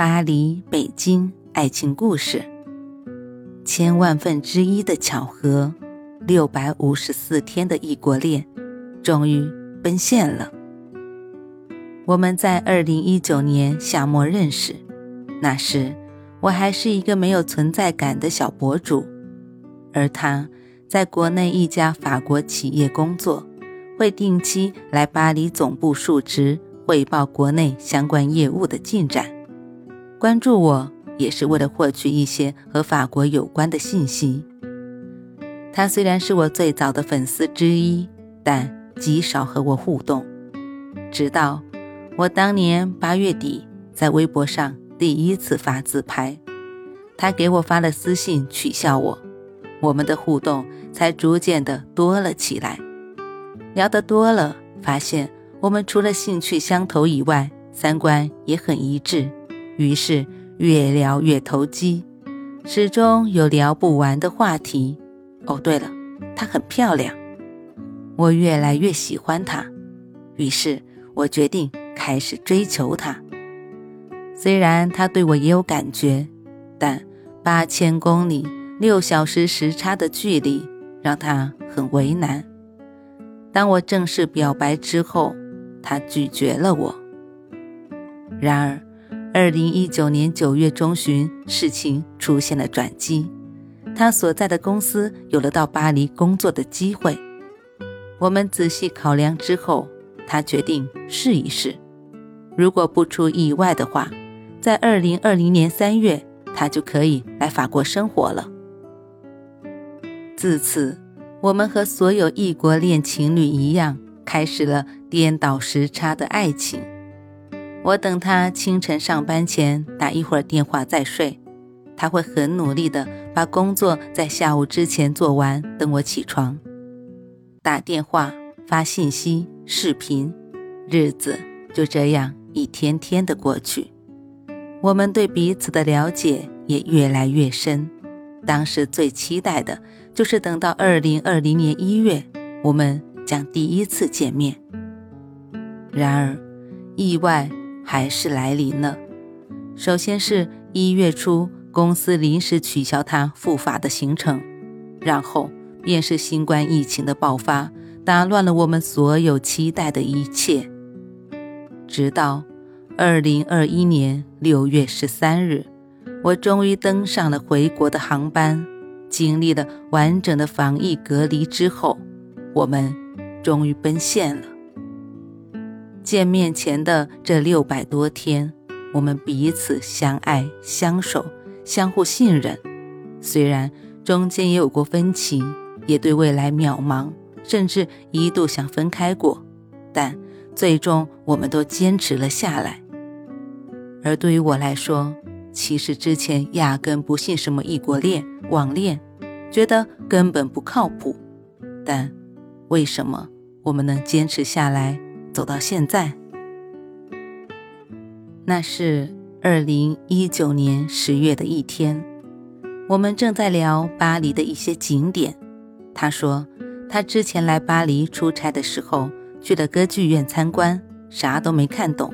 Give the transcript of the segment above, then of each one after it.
巴黎、北京爱情故事，千万分之一的巧合，六百五十四天的异国恋，终于奔现了。我们在二零一九年夏末认识，那时我还是一个没有存在感的小博主，而他在国内一家法国企业工作，会定期来巴黎总部述职。汇报国内相关业务的进展，关注我也是为了获取一些和法国有关的信息。他虽然是我最早的粉丝之一，但极少和我互动。直到我当年八月底在微博上第一次发自拍，他给我发了私信取笑我，我们的互动才逐渐的多了起来。聊得多了，发现。我们除了兴趣相投以外，三观也很一致，于是越聊越投机，始终有聊不完的话题。哦，对了，她很漂亮，我越来越喜欢她，于是我决定开始追求她。虽然她对我也有感觉，但八千公里、六小时时差的距离让她很为难。当我正式表白之后。他拒绝了我。然而，二零一九年九月中旬，事情出现了转机。他所在的公司有了到巴黎工作的机会。我们仔细考量之后，他决定试一试。如果不出意外的话，在二零二零年三月，他就可以来法国生活了。自此，我们和所有异国恋情侣一样。开始了颠倒时差的爱情。我等他清晨上班前打一会儿电话再睡，他会很努力的把工作在下午之前做完，等我起床。打电话、发信息、视频，日子就这样一天天的过去。我们对彼此的了解也越来越深。当时最期待的就是等到二零二零年一月，我们。将第一次见面，然而意外还是来临了。首先是一月初，公司临时取消他赴法的行程，然后便是新冠疫情的爆发，打乱了我们所有期待的一切。直到二零二一年六月十三日，我终于登上了回国的航班。经历了完整的防疫隔离之后，我们。终于奔现了。见面前的这六百多天，我们彼此相爱、相守、相互信任。虽然中间也有过分歧，也对未来渺茫，甚至一度想分开过，但最终我们都坚持了下来。而对于我来说，其实之前压根不信什么异国恋、网恋，觉得根本不靠谱。但为什么我们能坚持下来，走到现在？那是二零一九年十月的一天，我们正在聊巴黎的一些景点。他说，他之前来巴黎出差的时候，去了歌剧院参观，啥都没看懂。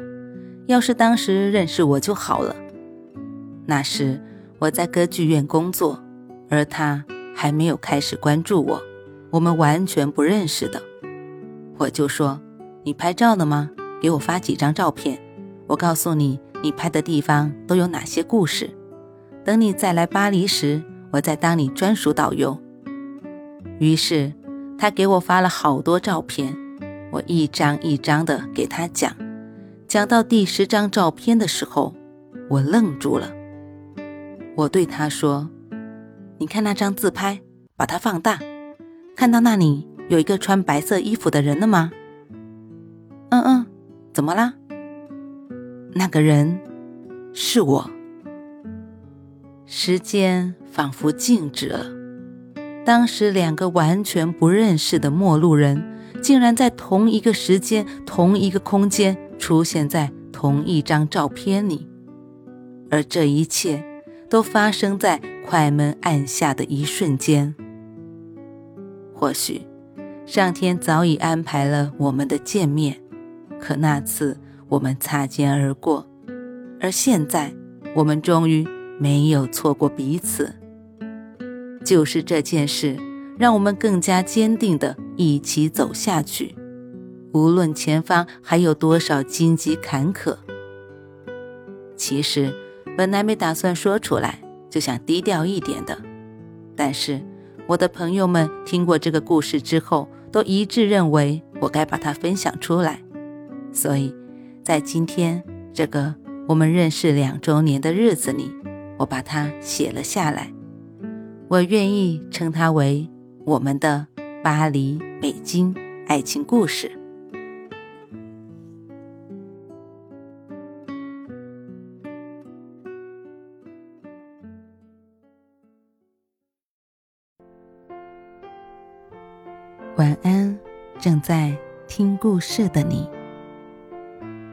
要是当时认识我就好了。那时我在歌剧院工作，而他还没有开始关注我。我们完全不认识的，我就说：“你拍照了吗？给我发几张照片，我告诉你，你拍的地方都有哪些故事。等你再来巴黎时，我再当你专属导游。”于是他给我发了好多照片，我一张一张的给他讲。讲到第十张照片的时候，我愣住了。我对他说：“你看那张自拍，把它放大。”看到那里有一个穿白色衣服的人了吗？嗯嗯，怎么啦？那个人是我。时间仿佛静止了。当时，两个完全不认识的陌路人，竟然在同一个时间、同一个空间出现在同一张照片里，而这一切都发生在快门按下的一瞬间。或许，上天早已安排了我们的见面，可那次我们擦肩而过，而现在，我们终于没有错过彼此。就是这件事，让我们更加坚定的一起走下去，无论前方还有多少荆棘坎坷。其实，本来没打算说出来，就想低调一点的。但是，我的朋友们听过这个故事之后，都一致认为我该把它分享出来。所以，在今天这个我们认识两周年的日子里，我把它写了下来。我愿意称它为我们的巴黎北京爱情故事。晚安，正在听故事的你。